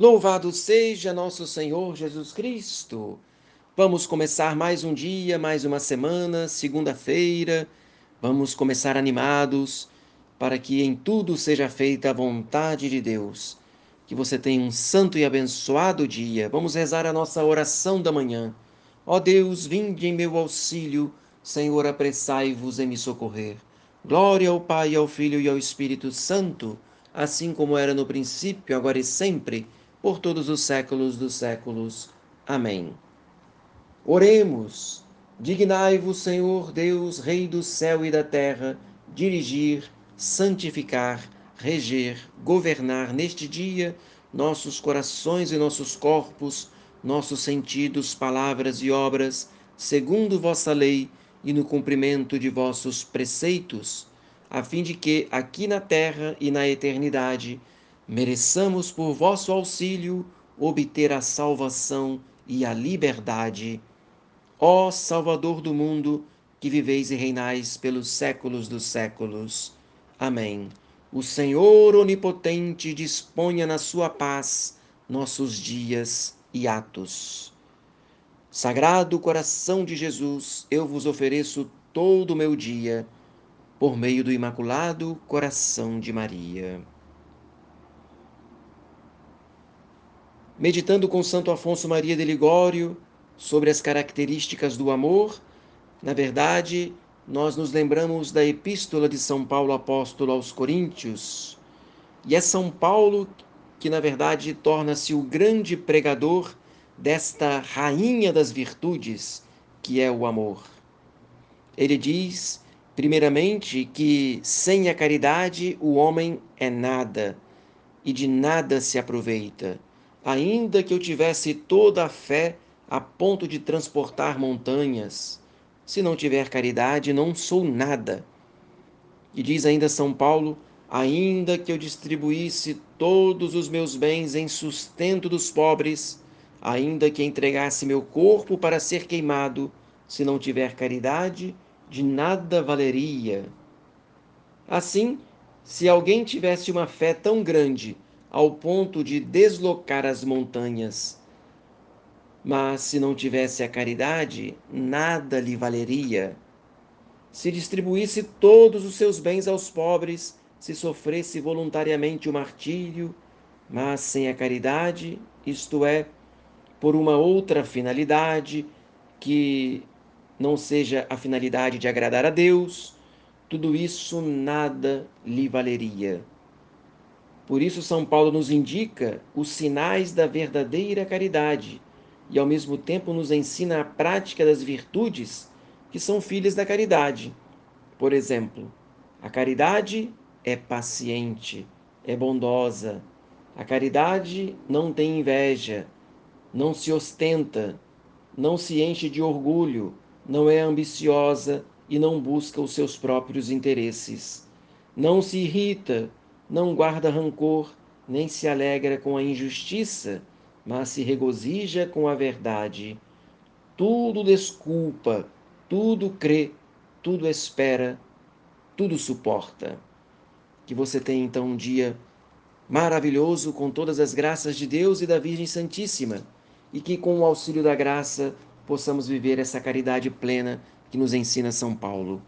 Louvado seja nosso Senhor Jesus Cristo. Vamos começar mais um dia, mais uma semana, segunda-feira. Vamos começar animados para que em tudo seja feita a vontade de Deus. Que você tenha um santo e abençoado dia. Vamos rezar a nossa oração da manhã. Ó Deus, vinde em meu auxílio. Senhor, apressai-vos em me socorrer. Glória ao Pai, ao Filho e ao Espírito Santo, assim como era no princípio, agora e sempre por todos os séculos dos séculos. Amém. Oremos. Dignai-vos, Senhor Deus, Rei do céu e da terra, dirigir, santificar, reger, governar neste dia nossos corações e nossos corpos, nossos sentidos, palavras e obras, segundo vossa lei e no cumprimento de vossos preceitos, a fim de que, aqui na terra e na eternidade, mereçamos por vosso auxílio obter a salvação e a liberdade. Ó Salvador do mundo, que viveis e reinais pelos séculos dos séculos. Amém. O Senhor onipotente disponha na sua paz nossos dias e atos. Sagrado coração de Jesus, eu vos ofereço todo o meu dia, por meio do Imaculado Coração de Maria. Meditando com Santo Afonso Maria de Ligório sobre as características do amor, na verdade, nós nos lembramos da epístola de São Paulo apóstolo aos Coríntios. E é São Paulo que, na verdade, torna-se o grande pregador desta rainha das virtudes, que é o amor. Ele diz, primeiramente, que sem a caridade o homem é nada e de nada se aproveita ainda que eu tivesse toda a fé a ponto de transportar montanhas, se não tiver caridade, não sou nada. E diz ainda São Paulo: ainda que eu distribuísse todos os meus bens em sustento dos pobres, ainda que entregasse meu corpo para ser queimado, se não tiver caridade, de nada valeria. Assim, se alguém tivesse uma fé tão grande ao ponto de deslocar as montanhas. Mas se não tivesse a caridade, nada lhe valeria. Se distribuísse todos os seus bens aos pobres, se sofresse voluntariamente o martírio, mas sem a caridade, isto é, por uma outra finalidade, que não seja a finalidade de agradar a Deus, tudo isso nada lhe valeria. Por isso, São Paulo nos indica os sinais da verdadeira caridade e, ao mesmo tempo, nos ensina a prática das virtudes que são filhas da caridade. Por exemplo, a caridade é paciente, é bondosa. A caridade não tem inveja, não se ostenta, não se enche de orgulho, não é ambiciosa e não busca os seus próprios interesses. Não se irrita, não guarda rancor, nem se alegra com a injustiça, mas se regozija com a verdade. Tudo desculpa, tudo crê, tudo espera, tudo suporta. Que você tenha então um dia maravilhoso com todas as graças de Deus e da Virgem Santíssima, e que com o auxílio da graça possamos viver essa caridade plena que nos ensina São Paulo.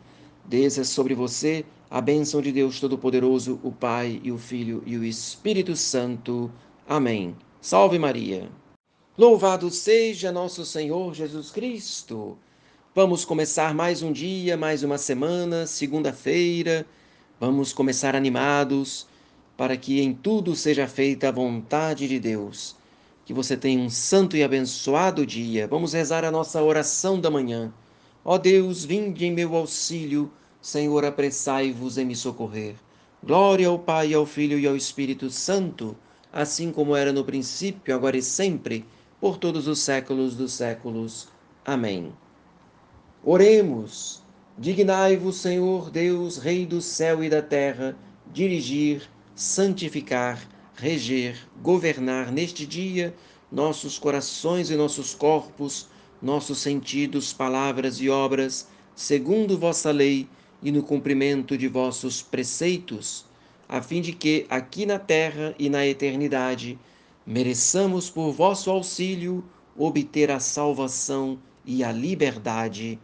Desça sobre você a bênção de Deus Todo-Poderoso, o Pai e o Filho e o Espírito Santo. Amém. Salve Maria. Louvado seja nosso Senhor Jesus Cristo. Vamos começar mais um dia, mais uma semana, segunda-feira. Vamos começar animados para que em tudo seja feita a vontade de Deus. Que você tenha um santo e abençoado dia. Vamos rezar a nossa oração da manhã. Ó Deus, vinde em meu auxílio Senhor, apressai-vos em me socorrer. Glória ao Pai, ao Filho e ao Espírito Santo, assim como era no princípio, agora e sempre, por todos os séculos dos séculos. Amém. Oremos. Dignai-vos, Senhor Deus, Rei do céu e da terra, dirigir, santificar, reger, governar neste dia nossos corações e nossos corpos, nossos sentidos, palavras e obras, segundo vossa lei e no cumprimento de vossos preceitos, a fim de que, aqui na terra e na eternidade, mereçamos por vosso auxílio obter a salvação e a liberdade.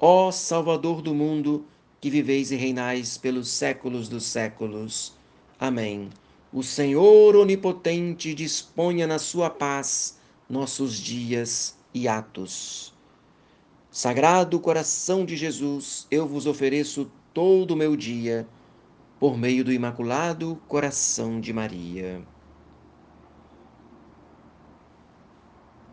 Ó Salvador do mundo, que viveis e reinais pelos séculos dos séculos. Amém. O Senhor onipotente disponha na sua paz nossos dias e atos. Sagrado coração de Jesus, eu vos ofereço todo o meu dia por meio do Imaculado Coração de Maria.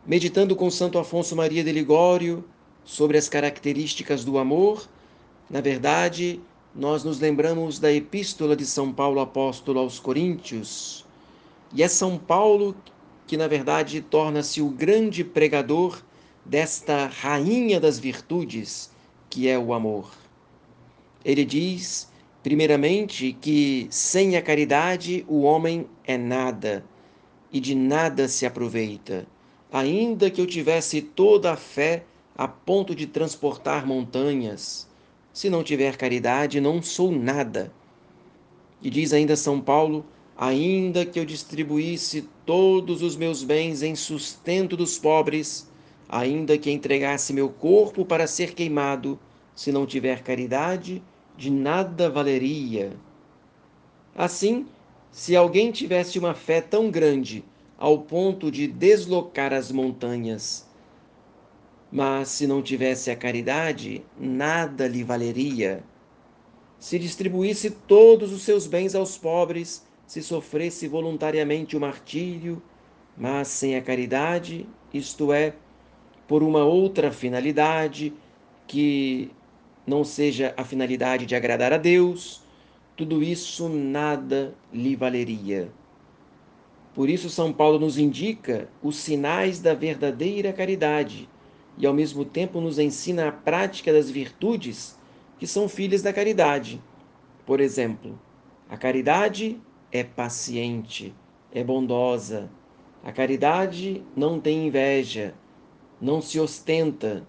Meditando com Santo Afonso Maria de Ligório sobre as características do amor, na verdade, nós nos lembramos da Epístola de São Paulo Apóstolo aos Coríntios, e é São Paulo que, na verdade, torna-se o grande pregador desta rainha das virtudes, que é o amor. Ele diz Primeiramente, que sem a caridade o homem é nada e de nada se aproveita. Ainda que eu tivesse toda a fé a ponto de transportar montanhas, se não tiver caridade, não sou nada. E diz ainda São Paulo: ainda que eu distribuísse todos os meus bens em sustento dos pobres, ainda que entregasse meu corpo para ser queimado, se não tiver caridade, de nada valeria. Assim, se alguém tivesse uma fé tão grande ao ponto de deslocar as montanhas, mas se não tivesse a caridade, nada lhe valeria. Se distribuísse todos os seus bens aos pobres, se sofresse voluntariamente o martírio, mas sem a caridade, isto é, por uma outra finalidade que não seja a finalidade de agradar a Deus, tudo isso nada lhe valeria. Por isso, São Paulo nos indica os sinais da verdadeira caridade e, ao mesmo tempo, nos ensina a prática das virtudes que são filhas da caridade. Por exemplo, a caridade é paciente, é bondosa. A caridade não tem inveja, não se ostenta,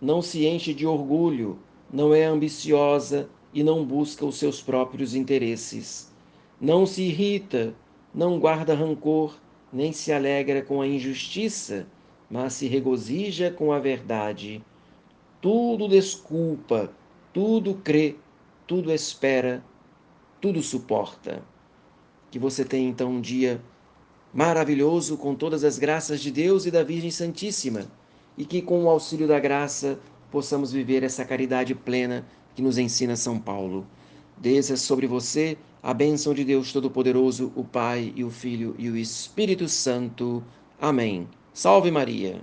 não se enche de orgulho, não é ambiciosa e não busca os seus próprios interesses. Não se irrita, não guarda rancor, nem se alegra com a injustiça, mas se regozija com a verdade. Tudo desculpa, tudo crê, tudo espera, tudo suporta. Que você tenha então um dia maravilhoso com todas as graças de Deus e da Virgem Santíssima, e que com o auxílio da graça possamos viver essa caridade plena que nos ensina São Paulo. Desça sobre você a bênção de Deus Todo-Poderoso, o Pai e o Filho e o Espírito Santo. Amém. Salve Maria!